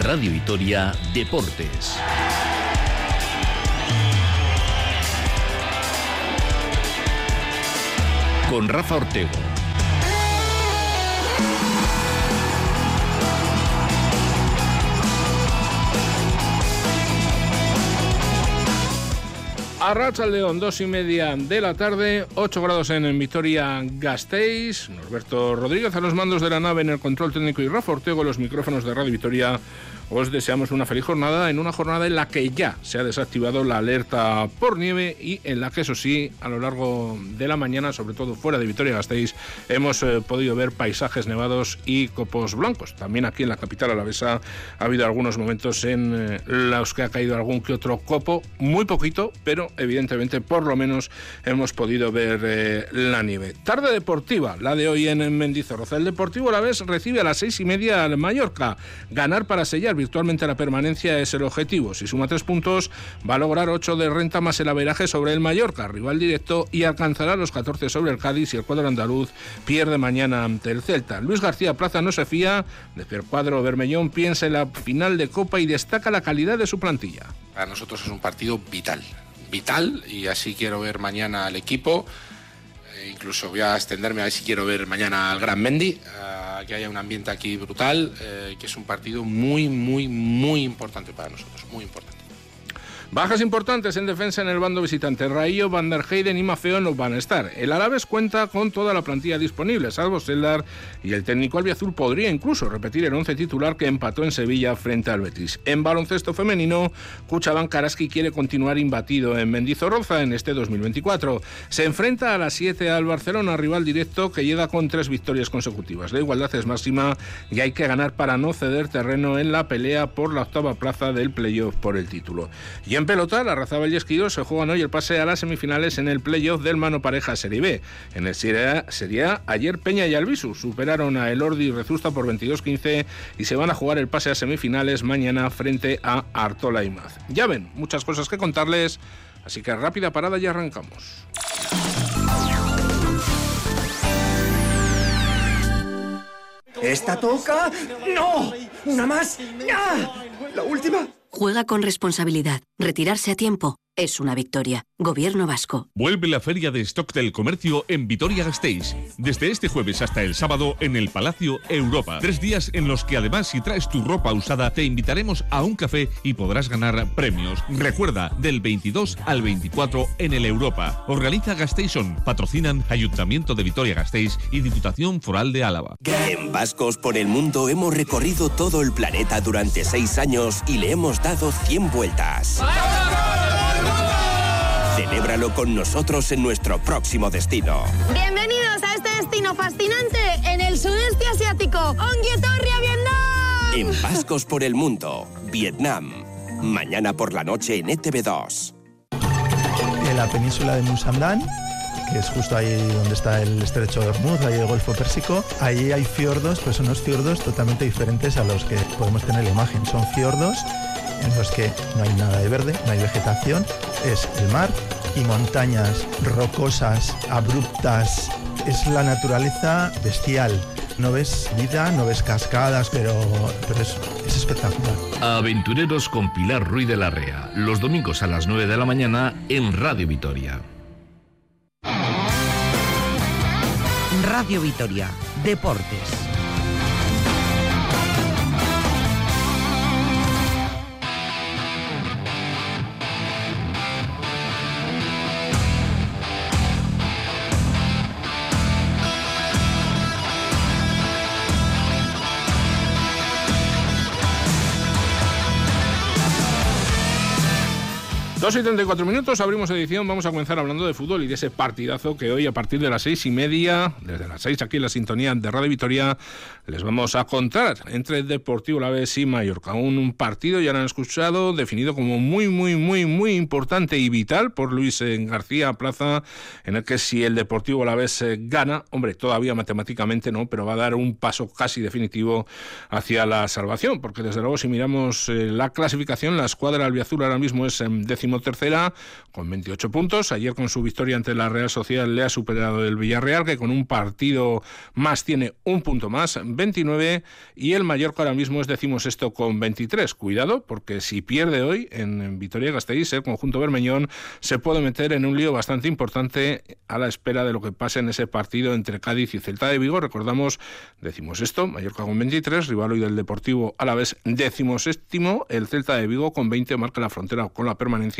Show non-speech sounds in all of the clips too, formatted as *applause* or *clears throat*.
Radio Vitoria Deportes. Con Rafa Ortego. Arracha León, dos y media de la tarde, 8 grados en, Vitoria Gasteiz. Norberto Rodríguez a los mandos de la nave en el control técnico y Rafa Ortego los micrófonos de Radio Vitoria os deseamos una feliz jornada en una jornada en la que ya se ha desactivado la alerta por nieve y en la que eso sí, a lo largo de la mañana, sobre todo fuera de Vitoria-Gasteiz, hemos eh, podido ver paisajes nevados y copos blancos. También aquí en la capital alavesa ha habido algunos momentos en eh, los que ha caído algún que otro copo, muy poquito, pero evidentemente por lo menos hemos podido ver eh, la nieve. Tarde deportiva, la de hoy en Mendizorroza. El Deportivo a la vez recibe a las seis y media al Mallorca. Ganar para sellar virtualmente la permanencia es el objetivo. Si suma tres puntos, va a lograr ocho de renta más el averaje sobre el Mallorca, rival directo, y alcanzará los 14 sobre el Cádiz y el cuadro andaluz pierde mañana ante el Celta. Luis García Plaza no se fía de que el cuadro Bermellón piensa en la final de Copa y destaca la calidad de su plantilla. Para nosotros es un partido vital, vital, y así quiero ver mañana al equipo. Eh, incluso voy a extenderme a ver si quiero ver mañana al Gran Mendy que haya un ambiente aquí brutal, eh, que es un partido muy, muy, muy importante para nosotros, muy importante. Bajas importantes en defensa en el bando visitante. Rayo, Van der Heyden y Mafeo no van a estar. El Alaves cuenta con toda la plantilla disponible, salvo Seldar, y el técnico albiazul podría incluso repetir el once titular que empató en Sevilla frente al Betis. En baloncesto femenino, Cuchaban Karaski quiere continuar imbatido en Mendizorroza en este 2024. Se enfrenta a las 7 al Barcelona, rival directo que llega con tres victorias consecutivas. La igualdad es máxima y hay que ganar para no ceder terreno en la pelea por la octava plaza del playoff por el título. Y en pelota, la Raza y Esquido se juegan hoy el pase a las semifinales en el playoff del Mano Pareja Serie B. En el Serie sería ayer Peña y Albisu superaron a Elordi y Rezusta por 22-15 y se van a jugar el pase a semifinales mañana frente a Artola y Maz. Ya ven, muchas cosas que contarles, así que rápida parada y arrancamos. ¿Esta toca? ¡No! ¿Una más? ¿La última? Juega con responsabilidad. Retirarse a tiempo es una victoria. Gobierno vasco. Vuelve la Feria de Stock del Comercio en Vitoria-Gasteiz. Desde este jueves hasta el sábado en el Palacio Europa. Tres días en los que además si traes tu ropa usada te invitaremos a un café y podrás ganar premios. Recuerda, del 22 al 24 en el Europa. Organiza Gasteiz-On. Patrocinan Ayuntamiento de Vitoria-Gasteiz y Diputación Foral de Álava. En Vascos por el Mundo hemos recorrido todo el planeta durante seis años y le hemos dado 100 vueltas. Celébralo con nosotros en nuestro próximo destino. Bienvenidos a este destino fascinante en el sudeste asiático. Onguietorria, Vietnam. En Vascos por el Mundo, Vietnam. Mañana por la noche en ETV2. En la península de Musandán que es justo ahí donde está el estrecho de Hormuz, ahí el Golfo Pérsico. Ahí hay fiordos, pues son unos fiordos totalmente diferentes a los que podemos tener la imagen. Son fiordos en los que no hay nada de verde, no hay vegetación, es el mar y montañas rocosas, abruptas. Es la naturaleza bestial. No ves vida, no ves cascadas, pero, pero es, es espectacular. Aventureros con Pilar Ruiz de la Rea, los domingos a las 9 de la mañana en Radio Vitoria. Radio Vitoria, Deportes. 2 y 34 minutos, abrimos edición, vamos a comenzar hablando de fútbol y de ese partidazo que hoy a partir de las seis y media, desde las seis aquí en la sintonía de Radio Vitoria, les vamos a contar entre Deportivo La Vez y Mallorca. Un, partido, ya lo han escuchado, definido como muy, muy, muy, muy importante y vital por Luis García Plaza, en el que si el Deportivo La Vez eh, gana, hombre, todavía matemáticamente no, pero va a dar un paso casi definitivo hacia la salvación, porque desde luego si miramos eh, la clasificación, la escuadra albiazul ahora mismo es décimo decimotercera con 28 puntos. Ayer con su victoria ante la Real Sociedad le ha superado el Villarreal, que con un partido más tiene un punto más, 29, y el Mallorca ahora mismo es decimos esto con 23. Cuidado, porque si pierde hoy en Vitoria-Gasteiz, el conjunto bermeñón se puede meter en un lío bastante importante a la espera de lo que pase en ese partido entre Cádiz y Celta de Vigo. Recordamos, decimos esto, Mallorca con 23, rival hoy del Deportivo a la vez décimo séptimo, el Celta de Vigo con 20 marca la frontera con la permanencia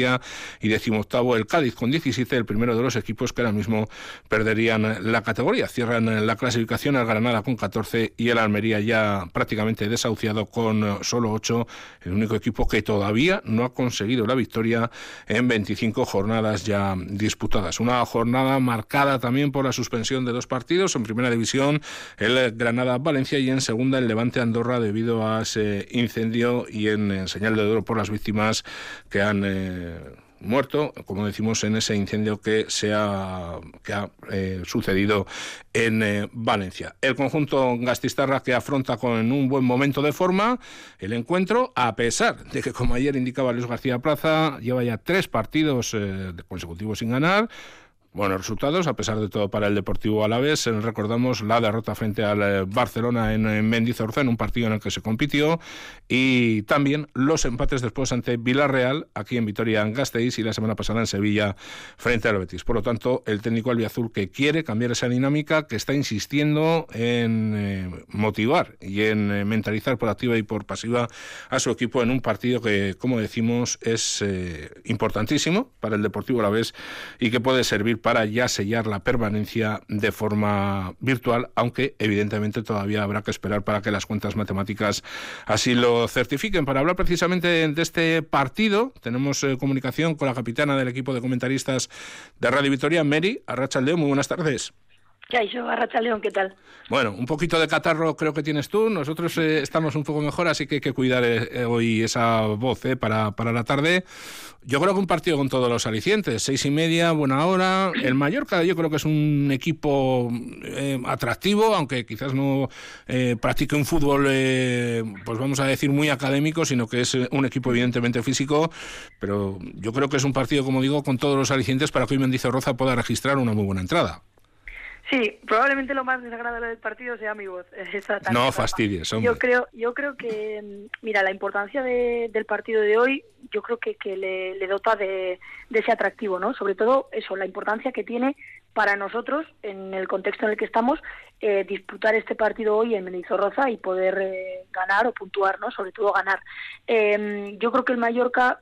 y décimo octavo el Cádiz con 17, el primero de los equipos que ahora mismo perderían la categoría. Cierran la clasificación el Granada con 14 y el Almería ya prácticamente desahuciado con solo 8, el único equipo que todavía no ha conseguido la victoria en 25 jornadas ya disputadas. Una jornada marcada también por la suspensión de dos partidos, en primera división el Granada-Valencia y en segunda el Levante-Andorra debido a ese incendio y en, señal de oro por las víctimas que han... Eh, muerto, como decimos, en ese incendio que, se ha, que ha eh, sucedido en eh, Valencia. El conjunto gastistarra que afronta con un buen momento de forma el encuentro, a pesar de que, como ayer indicaba Luis García Plaza, lleva ya tres partidos eh, consecutivos sin ganar, buenos resultados, a pesar de todo para el Deportivo Alavés. Recordamos la derrota frente al eh, Barcelona en Mendizorza, en un partido en el que se compitió, y también los empates después ante Villarreal, aquí en Vitoria-Gasteiz, y la semana pasada en Sevilla frente al Betis. Por lo tanto, el técnico albiazul que quiere cambiar esa dinámica, que está insistiendo en eh, motivar y en eh, mentalizar por activa y por pasiva a su equipo en un partido que, como decimos, es importantísimo para el Deportivo Alavés y que puede servir para ya sellar la permanencia de forma virtual, aunque evidentemente todavía habrá que esperar para que las cuentas matemáticas así lo certifiquen. Para hablar precisamente de este partido, tenemos eh, comunicación con la capitana del equipo de comentaristas de Radio Victoria, Mary Arrachaldeón. Muy buenas tardes. León, ¿qué tal? Bueno, un poquito de catarro creo que tienes tú. Nosotros eh, estamos un poco mejor, así que hay que cuidar eh, hoy esa voz eh, para, para la tarde. Yo creo que un partido con todos los alicientes. Seis y media, buena hora. El Mallorca yo creo que es un equipo atractivo, aunque quizás no practique un fútbol, pues vamos a decir, muy académico, sino que es un equipo evidentemente físico. Pero yo creo que es un partido, como digo, con todos los alicientes para que hoy Roza pueda registrar una muy buena entrada. Sí, probablemente lo más desagradable del partido sea mi voz. *laughs* no fastidies, hombre. Yo creo, yo creo que, mira, la importancia del partido de hoy, yo creo que, que le, dota de, ese atractivo, ¿no? Sobre todo eso, la importancia que tiene para nosotros, en el contexto en el que estamos, eh, disputar este partido hoy en Menizorroza y poder eh, ganar o puntuar, ¿no? Sobre todo ganar. Em, yo creo que el Mallorca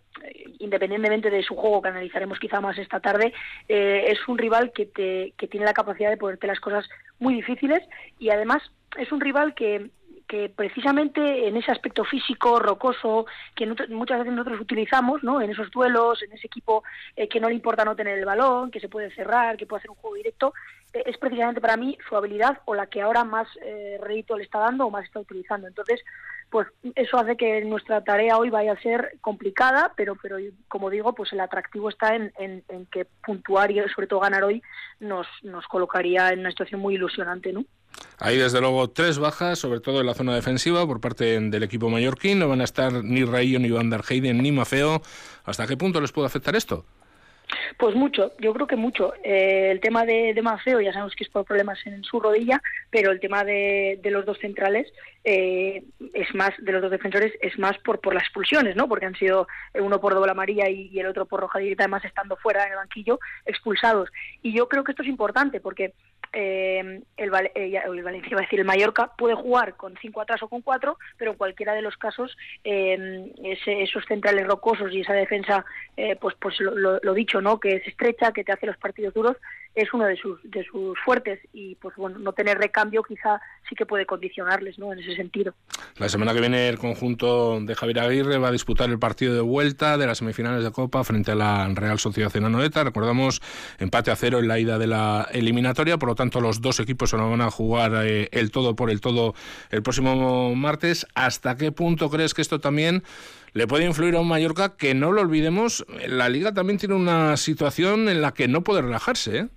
independientemente de su juego, que analizaremos quizá más esta tarde, eh, es un rival que, te, que tiene la capacidad de ponerte las cosas muy difíciles y además es un rival que, que precisamente en ese aspecto físico, rocoso, que muchas veces nosotros utilizamos, ¿no? En esos duelos, en ese equipo eh, que no le importa no tener el balón, que se puede cerrar, que puede hacer un juego directo, eh, es precisamente para mí su habilidad o la que ahora más eh, le está dando o más está utilizando. Entonces, pues eso hace que nuestra tarea hoy vaya a ser complicada, pero, pero como digo, pues el atractivo está en, en, que puntuar y sobre todo ganar hoy nos, nos colocaría en una situación muy ilusionante, ¿no? Hay desde luego tres bajas, sobre todo en la zona defensiva, por parte del equipo mallorquín. No van a estar ni Rayo, ni Van der Heyden, ni Mafeo. ¿Hasta qué punto les puede afectar esto? Pues mucho, yo creo que mucho. Eh, el tema de, de Mafeo ya sabemos que es por problemas en su rodilla, pero el tema de, los dos centrales eh, es más, de los dos defensores, es más por, por las expulsiones, ¿no? Porque han sido uno por doble amarilla y, y el otro por roja directa, además estando fuera en el banquillo, expulsados. Y yo creo que esto es importante porque eh, el, eh, Valencia, va a decir el Mallorca, puede jugar con cinco atrás o con cuatro, pero en cualquiera de los casos eh, esos centrales rocosos y esa defensa, eh, pues, pues lo, lo, dicho, ¿no? Que es estrecha, que te hace los partidos duros, es uno de sus, de sus fuertes y pues bueno, no tener recambio quizá sí que puede condicionarles, ¿no? En ese sentido. La semana que viene el conjunto de Javier Aguirre va a disputar el partido de vuelta de las semifinales de Copa frente a la Real Sociedad Cenanoeta. Recordamos empate a cero en la ida de la eliminatoria, por lo tanto los dos equipos se van a jugar eh, el todo por el todo el próximo martes. ¿Hasta qué punto crees que esto también le puede influir a un Mallorca que no lo olvidemos, la liga también tiene una situación en la que no puede relajarse, ¿eh?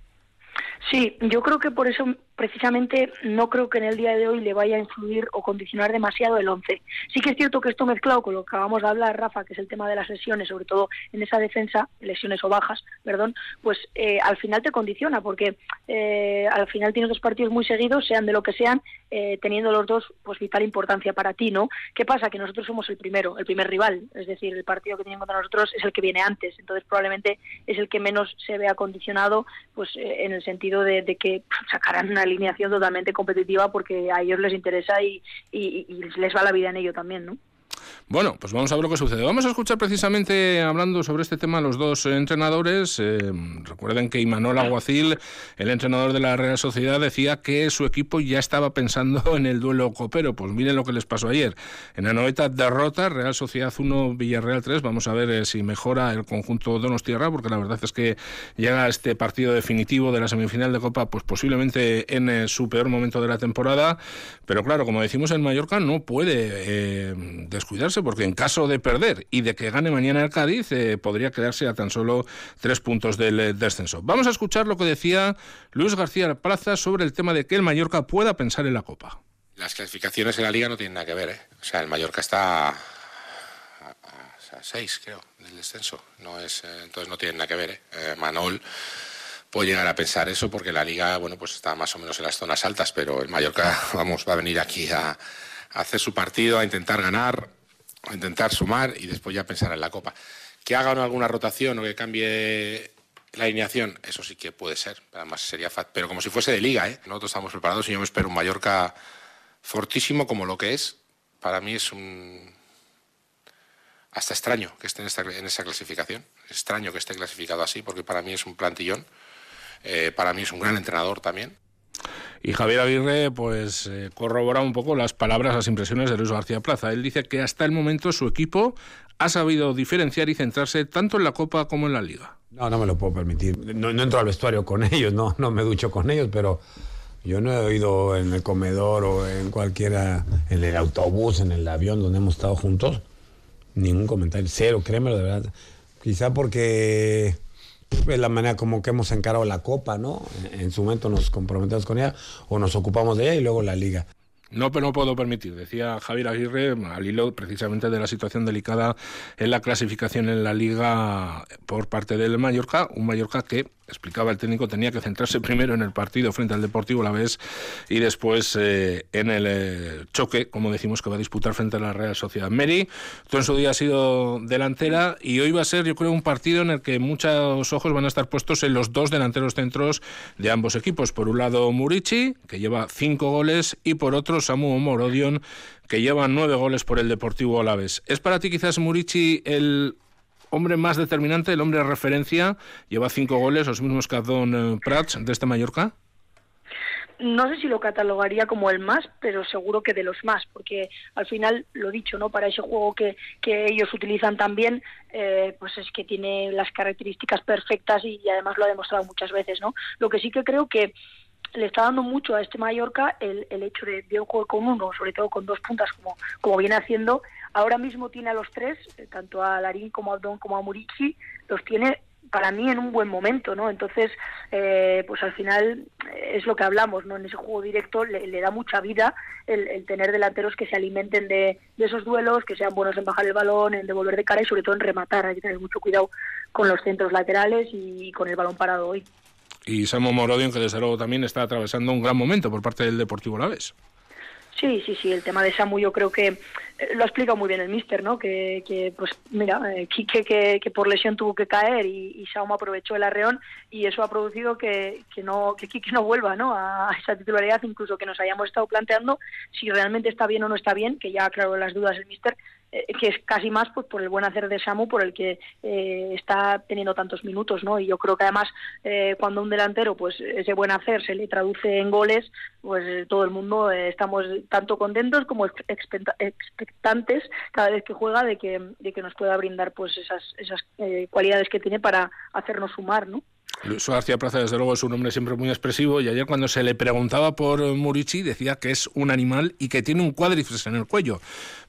Sí, yo creo que por eso precisamente no creo que en el día de hoy le vaya a influir o condicionar demasiado el 11. Sí que es cierto que esto mezclado con lo que acabamos de hablar, Rafa, que es el tema de las lesiones, sobre todo en esa defensa, lesiones o bajas, perdón, pues eh, al final te condiciona, porque eh, al final tienes dos partidos muy seguidos, sean de lo que sean, eh, teniendo los dos pues vital importancia para ti, ¿no? ¿Qué pasa? Que nosotros somos el primero, el primer rival, es decir, el partido que tienen contra nosotros es el que viene antes, entonces probablemente es el que menos se vea condicionado, pues en el sentido de, que sacarán una alineación totalmente competitiva porque a ellos les interesa y, y les va la vida en ello también, ¿no? Bueno, pues vamos a ver lo que sucede. Vamos a escuchar precisamente hablando sobre este tema los dos entrenadores. Eh, recuerden que Imanol Aguacil, el entrenador de la Real Sociedad, decía que su equipo ya estaba pensando *laughs* en el duelo copero. Pues miren lo que les pasó ayer. En la noveta derrota, Real Sociedad 1, Villarreal 3. Vamos a ver eh, si mejora el conjunto Donostierra, porque la verdad es que llega este partido definitivo de la semifinal de Copa, pues posiblemente en eh, su peor momento de la temporada. Pero claro, como decimos en Mallorca, no puede porque en caso de perder y de que gane mañana el Cádiz, eh, podría quedarse a tan solo tres puntos del eh, descenso. Vamos a escuchar lo que decía Luis García Plaza sobre el tema de que el Mallorca pueda pensar en la Copa. Las clasificaciones en la liga no tienen nada que ver, ¿eh? O sea, el Mallorca está a, seis, creo, del descenso. No es, entonces no tiene nada que ver, ¿eh? Manol puede llegar a pensar eso porque la liga, bueno, pues está más o menos en las zonas altas, pero el Mallorca, *laughs* vamos, va a venir aquí a hacer su partido, a intentar ganar, intentar sumar y después ya pensar en la Copa. Que haga alguna rotación o que cambie la alineación, eso sí que puede ser, además sería fat, pero como si fuese de liga, ¿eh? Nosotros estamos preparados y yo me espero un Mallorca fortísimo como lo que es. Para mí es un hasta extraño que esté en, esta, en esa clasificación. extraño que esté clasificado así, porque para mí es un plantillón. Eh, para mí es un gran entrenador también. Y Javier Aguirre pues eh, corrobora un poco las palabras, las impresiones de Luis García Plaza. Él dice que hasta el momento su equipo ha sabido diferenciar y centrarse tanto en la Copa como en la Liga. No, no me lo puedo permitir. No, entro al vestuario con *laughs* ellos, no, no me ducho con ellos, pero yo no he oído en el comedor o en cualquiera, en el autobús, en el avión donde hemos estado juntos, ningún comentario. Cero, créemelo de verdad. Quizá porque es la manera como que hemos encarado la Copa, ¿no? En su momento nos comprometemos con ella o nos ocupamos de ella y luego la Liga. No, pero no puedo permitir, decía Javier Aguirre, al hilo precisamente de la situación delicada en la clasificación en la Liga por parte del Mallorca, un Mallorca que explicaba el técnico, tenía que centrarse primero en el partido frente al Deportivo La Vez y después eh, en el eh, choque, como decimos, que va a disputar frente a la Real Sociedad. Mary, tú en su día has sido delantera y hoy va a ser, yo creo, un partido en el que muchos ojos van a estar puestos en los dos delanteros centros de ambos equipos. Por un lado, Murici, que lleva cinco goles, y por otro, Samu Morodion, que lleva nueve goles por el Deportivo Alavés. ¿Es para ti quizás Murici el hombre más determinante, el hombre de referencia, lleva cinco goles, los mismos que Don eh, Prats de este Mallorca. No sé si lo catalogaría como el más, pero seguro que de los más, porque al final, lo dicho, ¿no? Para ese juego que, que ellos utilizan también, eh, pues es que tiene las características perfectas y, además lo ha demostrado muchas veces, ¿no? Lo que sí que creo que le está dando mucho a este Mallorca el, el hecho de, de un juego con uno, sobre todo con dos puntas, como, como viene haciendo, Ahora mismo tiene a los tres, eh, tanto a Larín como a Don como a Murici, los tiene para mí en un buen momento, ¿no? Entonces, eh, pues al final eh, es lo que hablamos, ¿no? En ese juego directo le, da mucha vida el, tener delanteros que se alimenten de, esos duelos, que sean buenos en bajar el balón, en devolver de cara y sobre todo en rematar. Hay que tener mucho cuidado con los centros laterales y con el balón parado hoy. Y Samo Morodion, que desde luego también está atravesando un gran momento por parte del Deportivo Laves. Sí, sí, sí, el tema de Samu yo creo que lo ha explicado muy bien el míster, ¿no? Que, que pues mira, eh, que, que, por lesión tuvo que caer y, y aprovechó el arreón y eso ha producido que, que no que Kike no vuelva, ¿no? A esa titularidad, incluso que nos hayamos estado planteando si realmente está bien o no está bien, que ya aclaró las dudas el míster, eh, que es casi más pues, por el buen hacer de Samu, por el que eh, está teniendo tantos minutos, ¿no? Y yo creo que además eh, cuando un delantero, pues ese buen hacer se le traduce en goles, pues todo el mundo estamos tanto contentos como expectantes cada vez que juega de que, de que nos pueda brindar pues esas, esas cualidades que tiene para hacernos sumar, ¿no? Luis García Plaza, desde luego, es un hombre siempre muy expresivo y ayer cuando se le preguntaba por Murici decía que es un animal y que tiene un cuádriceps en el cuello.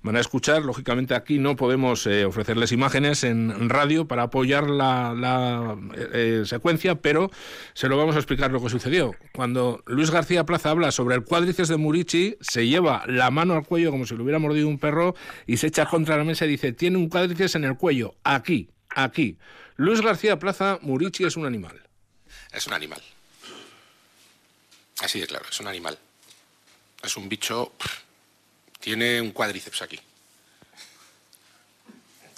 Van a escuchar, lógicamente aquí no podemos eh, ofrecerles imágenes en radio para apoyar la, eh, eh, secuencia, pero se lo vamos a explicar lo que sucedió. Cuando Luis García Plaza habla sobre el cuádriceps de Murici, se lleva la mano al cuello como si lo hubiera mordido un perro y se echa contra la mesa y dice, tiene un cuádriceps en el cuello, aquí, aquí. Luis García Plaza, Murici es un animal. Es un animal. Así de claro, es un animal. Es un bicho. Tiene un cuádriceps aquí.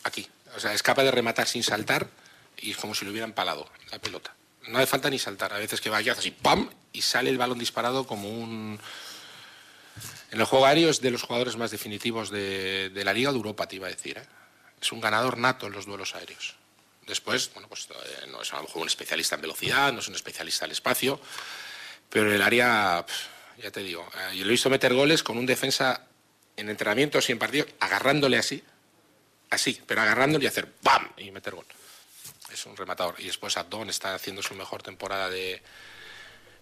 Aquí. O sea, es capaz de rematar sin saltar y es como si lo hubiera empalado la pelota. No hace falta ni saltar. A veces que vaya así, ¡pam! Y sale el balón disparado como un. En el juego aéreo es de los jugadores más definitivos de, la Liga de Europa, te iba a decir. ¿eh? Es un ganador nato en los duelos aéreos. Después, bueno, pues eh, no es a lo mejor un especialista en velocidad, no es un especialista en espacio, pero el área, ya te digo, eh, yo lo he visto meter goles con un defensa en entrenamientos y en partidos, agarrándole así, así, pero agarrándole y hacer ¡bam! y meter gol. Es un rematador. Y después Abdón está haciendo su mejor temporada de,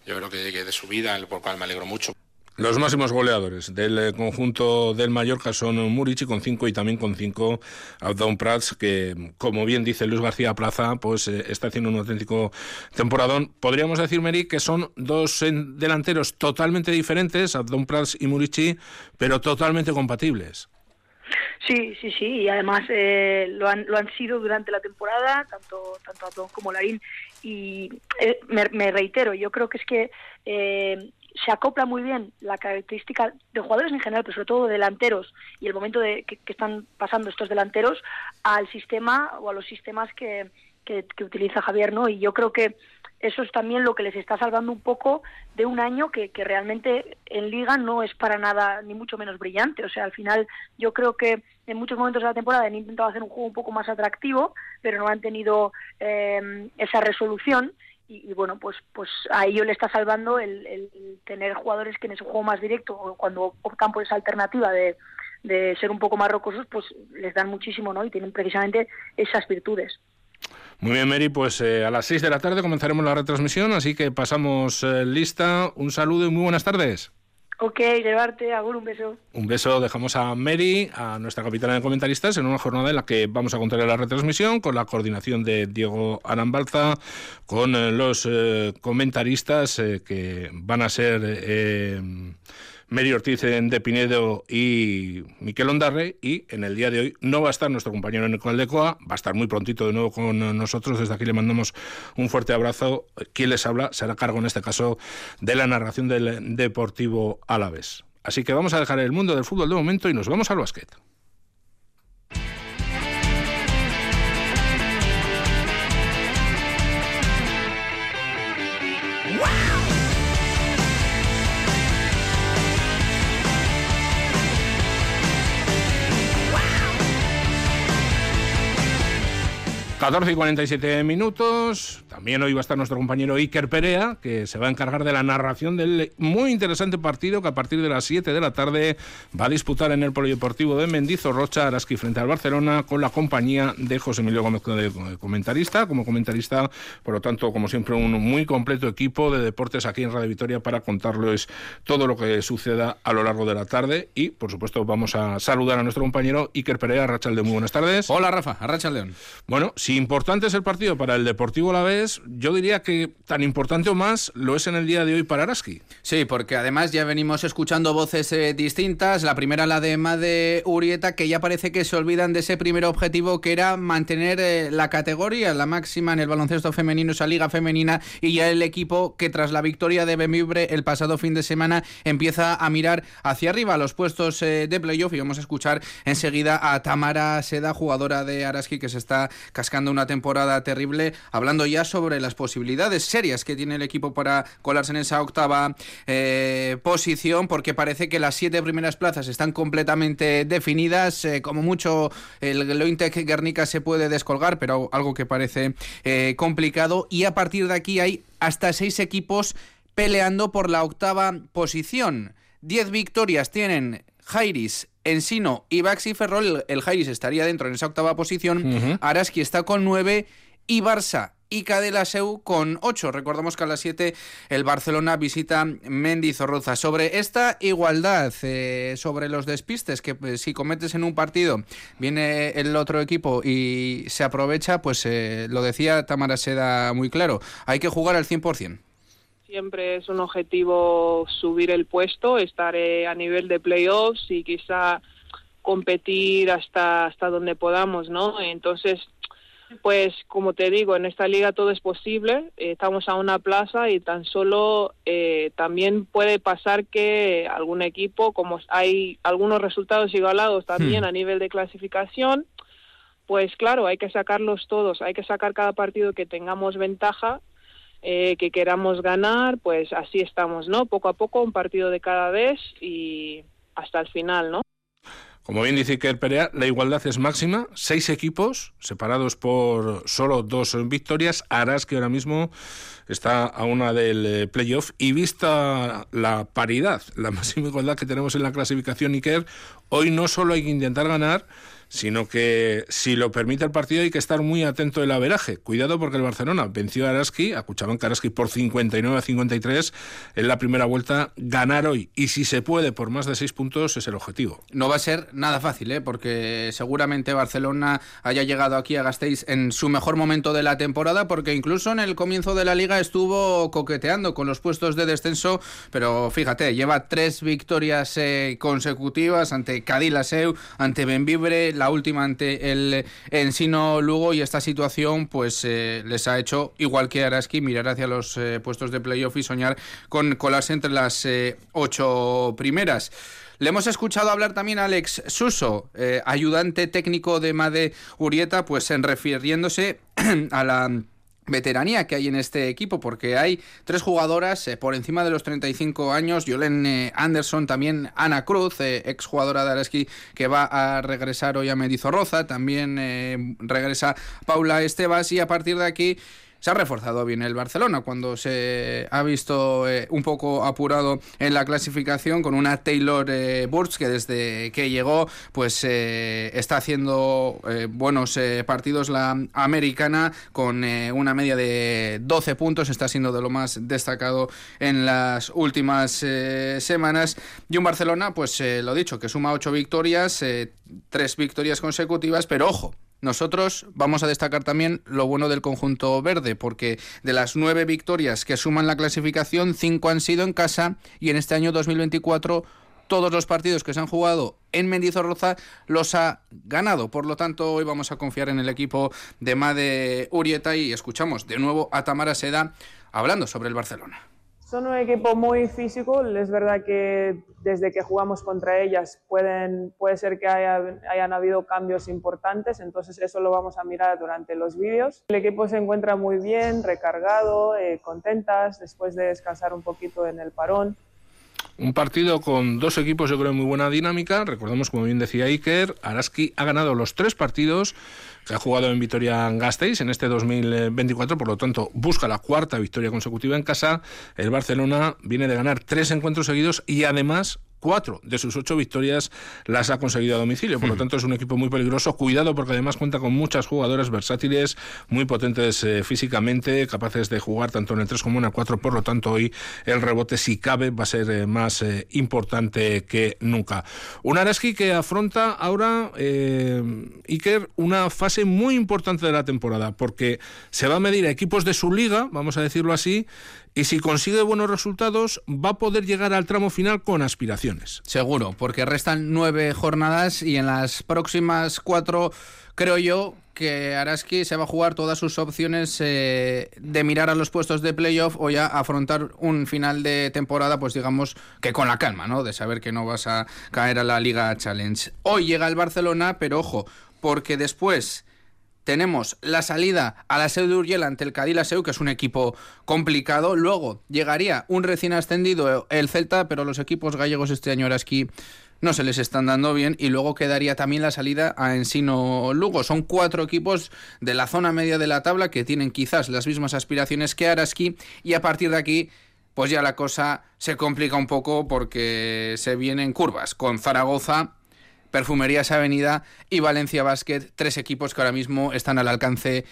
yo creo que de su vida, por lo cual me alegro mucho. Los máximos goleadores del eh, conjunto del Mallorca son Murici con 5 y también con 5 Abdón Prats, que como bien dice Luis García Plaza, pues eh, está haciendo un auténtico temporadón. Podríamos decir, Meri, que son dos delanteros totalmente diferentes, Abdón Prats y Murici, pero totalmente compatibles. Sí, sí, sí, y además eh, lo, han, lo han sido durante la temporada, tanto, tanto como Larín, y me, reitero, yo creo que es que se acopla muy bien la característica de jugadores en general, pero sobre todo delanteros y el momento de que, están pasando estos delanteros al sistema o a los sistemas que, que, utiliza Javier, ¿no? Y yo creo que eso es también lo que les está salvando un poco de un año que, que realmente en liga no es para nada ni mucho menos brillante. O sea, al final yo creo que en muchos momentos de la temporada han intentado hacer un juego un poco más atractivo, pero no han tenido eh, esa resolución y, bueno, pues, pues a ello le está salvando el, tener jugadores que en ese juego más directo, cuando optan por esa alternativa de, de ser un poco más rocosos, pues les dan muchísimo, ¿no? Y tienen precisamente esas virtudes. Muy bien, Mary, pues eh, a las 6 de la tarde comenzaremos la retransmisión, así que pasamos eh, lista. Un saludo y muy buenas tardes. Ok, llevarte, agur, un beso. Un beso, dejamos a Mary, a nuestra capitana de comentaristas, en una jornada en la que vamos a contar la retransmisión con la coordinación de Diego Arambalza, con eh, los eh, comentaristas eh, que van a ser Mary Ortiz de Pinedo y Miquel Ondarre. Y en el día de hoy no va a estar nuestro compañero Nicolás de Coa, va a estar muy prontito de nuevo con nosotros. Desde aquí le mandamos un fuerte abrazo. Quien les habla será cargo en este caso de la narración del Deportivo Alavés. Así que vamos a dejar el mundo del fútbol de momento y nos vamos al básquet. 14 y 47 minutos. También hoy va a estar nuestro compañero Iker Perea, que se va a encargar de la narración del muy interesante partido que a partir de las 7 de la tarde va a disputar en el Polideportivo de Mendizorrocha, Araski frente al Barcelona, con la compañía de José Emilio Gómez de comentarista. Como comentarista, por lo tanto, como siempre, un muy completo equipo de deportes aquí en Radio Vitoria para contarles todo lo que suceda a lo largo de la tarde. Y, por supuesto, vamos a saludar a nuestro compañero Iker Perea, Rachel de Muy buenas tardes. Hola, Rafa, Rachel León. Bueno, importante es el partido para el Deportivo la vez, yo diría que tan importante o más lo es en el día de hoy para Araski. Sí, porque además ya venimos escuchando voces eh, distintas. La primera, la de Made Urieta, que ya parece que se olvidan de ese primer objetivo que era mantener eh, la categoría, la máxima en el baloncesto femenino, esa liga femenina, y ya el equipo que tras la victoria de Bemibre el pasado fin de semana empieza a mirar hacia arriba los puestos eh, de playoff. Y vamos a escuchar enseguida a Tamara Seda, jugadora de Araski, que se está cascando una temporada terrible, hablando ya sobre las posibilidades serias que tiene el equipo para colarse en esa octava eh, posición, porque parece que las siete primeras plazas están completamente definidas, eh, como mucho el Lointec Guernica se puede descolgar, pero algo que parece eh, complicado, y a partir de aquí hay hasta seis equipos peleando por la octava posición. Diez victorias tienen Jairis, Ensino y Baxi Ferrol, el, Jairis estaría dentro en esa octava posición. Araski está con nueve y Barça y Cadelaseu con 8. Recordamos que a las 7 el Barcelona visita Mendizorroza. Sobre esta igualdad, eh, sobre los despistes, que pues, si cometes en un partido, viene el otro equipo y se aprovecha, pues eh, lo decía Tamara Seda muy claro, hay que jugar al 100%. Siempre es un objetivo subir el puesto, estar eh, a nivel de playoffs y quizá competir hasta hasta donde podamos, ¿no? Entonces pues como te digo, en esta liga todo es posible, eh, estamos a una plaza y tan solo eh, también puede pasar que algún equipo, como hay algunos resultados igualados también Hmm. a nivel de clasificación, pues claro, hay que sacarlos todos, hay que sacar cada partido que tengamos ventaja, eh, que queramos ganar, pues así estamos, ¿no? Poco a poco, un partido de cada vez y hasta el final, ¿no? Como bien dice Iker Perea, la igualdad es máxima. Seis equipos separados por solo dos victorias. Aras, que ahora mismo está a una del eh, playoff. Y vista la paridad, la *laughs* máxima igualdad que tenemos en la clasificación, Iker, hoy no solo hay que intentar ganar, sino que si lo permite el partido hay que estar muy atento del averaje. Cuidado porque el Barcelona venció a Araski, a Cuchabanca Araski por 59 a 53 en la primera vuelta. Ganar hoy, y si se puede por más de seis puntos, es el objetivo. No va a ser nada fácil, ¿eh? porque seguramente Barcelona haya llegado aquí a Gasteiz en su mejor momento de la temporada, porque incluso en el comienzo de la liga estuvo coqueteando con los puestos de descenso, pero fíjate, lleva tres victorias eh, consecutivas ante Cadilaseu, ante Benvibre, la última ante el Ensino Lugo, y esta situación pues eh, les ha hecho, igual que Araski, mirar hacia los eh, puestos de playoff y soñar con colarse entre las eh, ocho primeras. Le hemos escuchado hablar también a Alex Suso, ayudante técnico de Made Urieta, pues en refiriéndose *clears throat* a la veteranía que hay en este equipo, porque hay tres jugadoras eh, por encima de los 35 años, Yolen eh, Anderson, también Ana Cruz, eh, exjugadora de Araski, que va a regresar hoy a Medizorroza, también eh, regresa Paula Estebas y a partir de aquí se ha reforzado bien el Barcelona cuando se ha visto eh, un poco apurado en la clasificación con una Taylor eh, Burch que desde que llegó pues eh, está haciendo eh, buenos partidos la americana con una media de 12 puntos está siendo de lo más destacado en las últimas semanas. Y un Barcelona pues lo dicho que suma 8 victorias eh, tres victorias consecutivas pero ojo nosotros vamos a destacar también lo bueno del conjunto verde, porque de las nueve victorias que suman la clasificación, cinco han sido en casa y en este año 2024 todos los partidos que se han jugado en Mendizorroza los ha ganado. Por lo tanto, hoy vamos a confiar en el equipo de Made Urieta y escuchamos de nuevo a Tamara Seda hablando sobre el Barcelona. Son un equipo muy físico, es verdad que desde que jugamos contra ellas pueden, puede ser que haya- hayan habido cambios importantes, entonces eso lo vamos a mirar durante los vídeos. El equipo se encuentra muy bien, recargado, eh, contentas después de descansar un poquito en el parón. Un partido con dos equipos, yo creo, muy buena dinámica. Recordemos, como bien decía Iker, Araski ha ganado los tres partidos que ha jugado en Vitoria Gasteiz en este 2024, por lo tanto, busca la cuarta victoria consecutiva en casa. El Barcelona viene de ganar tres encuentros seguidos y además cuatro de sus ocho victorias las ha conseguido a domicilio. Por lo tanto, es un equipo muy peligroso. Cuidado porque además cuenta con muchas jugadoras versátiles, muy potentes eh, físicamente, capaces de jugar tanto en el 3 como en el 4. Por lo tanto, hoy el rebote, si cabe, va a ser eh, más eh, importante que nunca. Un Araski que afronta ahora, Iker, una fase muy importante de la temporada, porque se va a medir a equipos de su liga, vamos a decirlo así, y si consigue buenos resultados, va a poder llegar al tramo final con Seguro, porque restan nueve jornadas y en las próximas cuatro creo yo que Araski se va a jugar todas sus opciones eh, de mirar a los puestos de playoff o ya afrontar un final de temporada, pues digamos que con la calma, ¿no? De saber que no vas a caer a la Liga Challenge. Hoy llega el Barcelona, pero ojo, porque después tenemos la salida a la Seu de Urgel ante el Cadillac que es un equipo complicado. Luego llegaría un recién ascendido, el Celta, pero los equipos gallegos este año Araski no se les están dando bien. Y luego quedaría también la salida a Ensino Lugo. Son cuatro equipos de la zona media de la tabla que tienen quizás las mismas aspiraciones que Araski. Y a partir de aquí pues ya la cosa se complica un poco porque se vienen curvas con Zaragoza, Perfumerías Avenida y Valencia Basket, tres equipos que ahora mismo están al alcance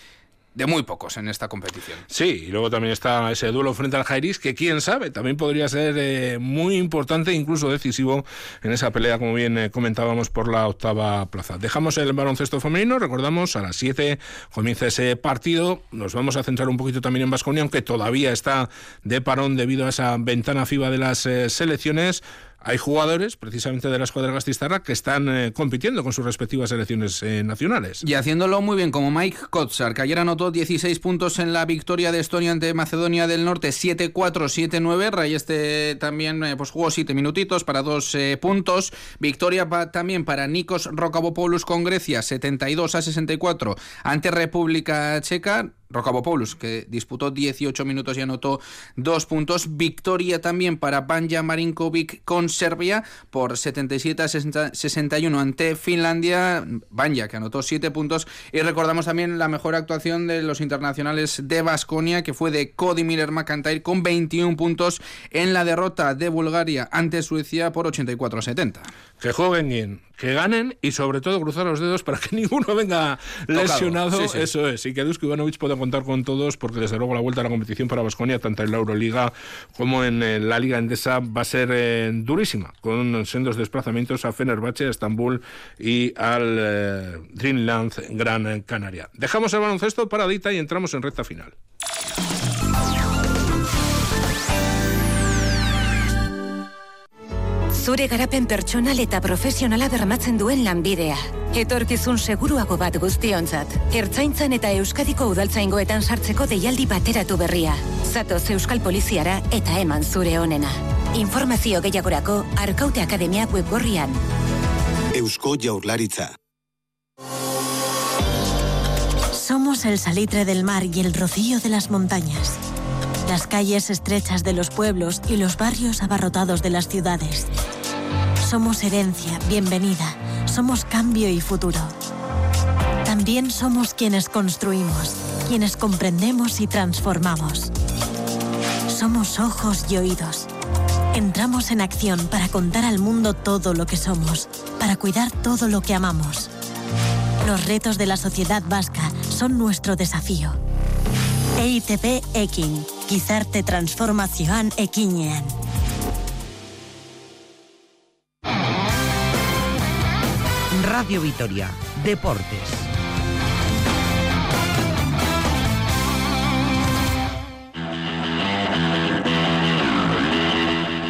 de muy pocos en esta competición. Sí, y luego también está ese duelo frente al Jairis, que quién sabe, también podría ser eh, muy importante, incluso decisivo en esa pelea, como bien eh, comentábamos, por la octava plaza. Dejamos el baloncesto femenino, recordamos, a las 7 comienza ese partido. Nos vamos a centrar un poquito también en Vasconia, aunque todavía está de parón debido a esa ventana FIBA de las eh, selecciones hay jugadores, precisamente de la escuadra gastistarra, que están eh, compitiendo con sus respectivas selecciones eh, nacionales. Y haciéndolo muy bien, como Mike Kotsar, que ayer anotó 16 puntos en la victoria de Estonia ante Macedonia del Norte, 7-4, 7-9. Ray este también eh, pues jugó 7 minutitos para 2 puntos. Victoria también para Nikos Rokavopoulos con Grecia, 72 a 64 ante República Checa. Rocabopoulos, que disputó 18 minutos y anotó dos puntos. Victoria también para Banja Marinkovic con Serbia por 77 a 61 ante Finlandia. Banja, que anotó 7 puntos. Y recordamos también la mejor actuación de los internacionales de Basconia, que fue de Cody Miller McIntyre con 21 puntos en la derrota de Bulgaria ante Suecia por 84 a 70. Que jueguen bien, que ganen y sobre todo cruzar los dedos para que *laughs* ninguno venga lesionado. Eso es. Y que Dusko Ivanovic pueda contar con todos, porque desde luego la vuelta a la competición para Basconia, tanto en la Euroliga como en eh, la Liga Endesa, va a ser eh, durísima, con sendos desplazamientos a Fenerbahce, a Estambul y al eh, Dreamland Gran Canaria. Dejamos el baloncesto paradita y entramos en recta final. Zure garapen pertsonal eta profesionala bermatzen duen lanbidea. Etorkizun seguruago bat guztionzat. Ertzaintzan eta Euskadiko udaltzaingoetan sartzeko deialdi bateratu berria. Zatoz Euskal Poliziara eta eman zure onena. Informazio gehiagorako Arkaute Akademiak webgorrian. Eusko Jaurlaritza. Somos el salitre del mar y el rocío de las montañas las calles estrechas de los pueblos y los barrios abarrotados de las ciudades. Somos herencia, bienvenida, somos cambio y futuro. También somos quienes construimos, quienes comprendemos y transformamos. Somos ojos y oídos. Entramos en acción para contar al mundo todo lo que somos, para cuidar todo lo que amamos. Los retos de la sociedad vasca son nuestro desafío. EITP Ekin, gizarte transformazioan ekinean. Radio Vitoria, Deportes.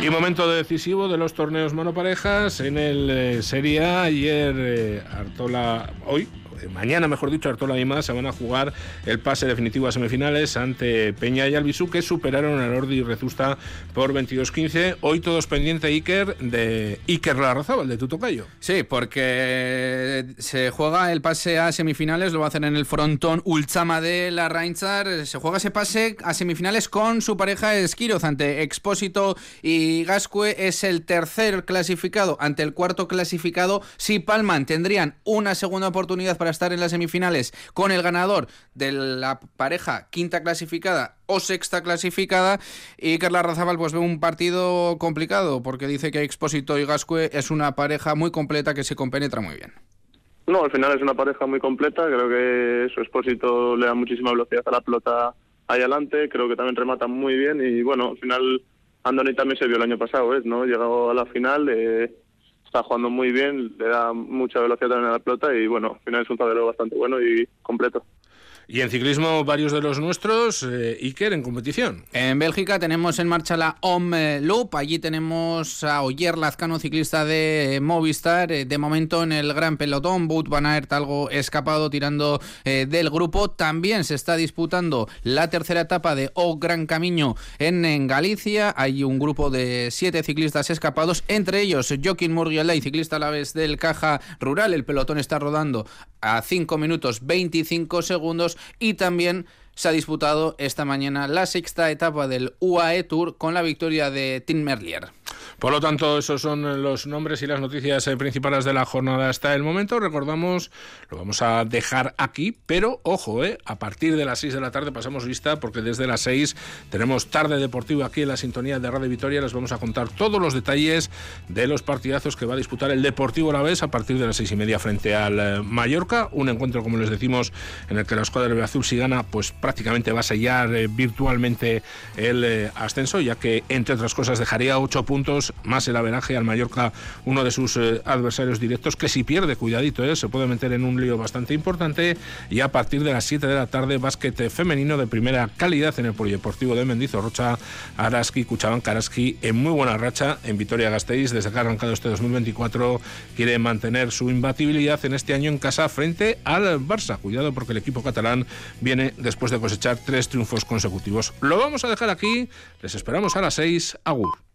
Y momento decisivo de los torneos monoparejas en el eh, Serie A. Ayer eh, Artola, hoy mañana, mejor dicho, Artola y más se van a jugar el pase definitivo a semifinales ante Peña y Albisu, que superaron al Ordi y Rezusta por 22-15. Hoy todos pendiente, Iker, de Iker Larrazábal, de Tutocayo. Sí, porque se juega el pase a semifinales, lo va a hacer en el frontón Ulchama de la Reinzar. Se juega ese pase a semifinales con su pareja Esquiroz ante Expósito y Gascue. Es el tercer clasificado ante el cuarto clasificado. Si palman, tendrían una segunda oportunidad para estar en las semifinales con el ganador de la pareja quinta clasificada o sexta clasificada y Carla Razabal pues ve un partido complicado porque dice que Expósito y Gascue es una pareja muy completa que se compenetra muy bien. No, al final es una pareja muy completa, creo que su Expósito le da muchísima velocidad a la pelota ahí adelante, creo que también remata muy bien y bueno, al final Andoni también se vio el año pasado, ¿ves? ¿no? Llegado a la final, eh, está jugando muy bien, le da mucha velocidad también a la pelota y bueno, al final es un tablero bastante bueno y completo. Y en ciclismo, varios de los nuestros, eh, Iker, en competición. En Bélgica tenemos en marcha la OM Loop. Allí tenemos a Oyer Lazcano, ciclista de Movistar. Eh, de momento en el gran pelotón, Bout Van Aert algo escapado tirando eh, del grupo. También se está disputando la tercera etapa de O Gran Camino en, Galicia. Hay un grupo de siete ciclistas escapados, entre ellos Joaquín Murgielay, ciclista a la vez del Caja Rural. El pelotón está rodando a 5 minutos 25 segundos y también se ha disputado esta mañana la sexta etapa del UAE Tour con la victoria de Tim Merlier. Por lo tanto, esos son los nombres y las noticias eh, principales de la jornada hasta el momento. Recordamos, lo vamos a dejar aquí, pero ojo, eh, a partir de las 6 de la tarde pasamos lista porque desde las 6 tenemos tarde deportivo aquí en la sintonía de Radio Vitoria. Les vamos a contar todos los detalles de los partidazos que va a disputar el Deportivo la vez a partir de las seis y media frente al eh, Mallorca. Un encuentro, como les decimos, en el que la escuadra de azul si gana, pues prácticamente va a sellar eh, virtualmente el ascenso, ya que entre otras cosas dejaría ocho puntos más el averaje al Mallorca, uno de sus adversarios directos, que si pierde, cuidadito, se puede meter en un lío bastante importante. Y a partir de las 7 de la tarde, básquet femenino de primera calidad en el Polideportivo de Mendizorrocha, Araski, Cuchabán, Karaski, en muy buena racha en Vitoria-Gasteiz, desde que ha arrancado este 2024, quiere mantener su imbatibilidad en este año en casa frente al Barça. Cuidado porque el equipo catalán viene después de cosechar tres triunfos consecutivos. Lo vamos a dejar aquí, les esperamos a las seis. Agur.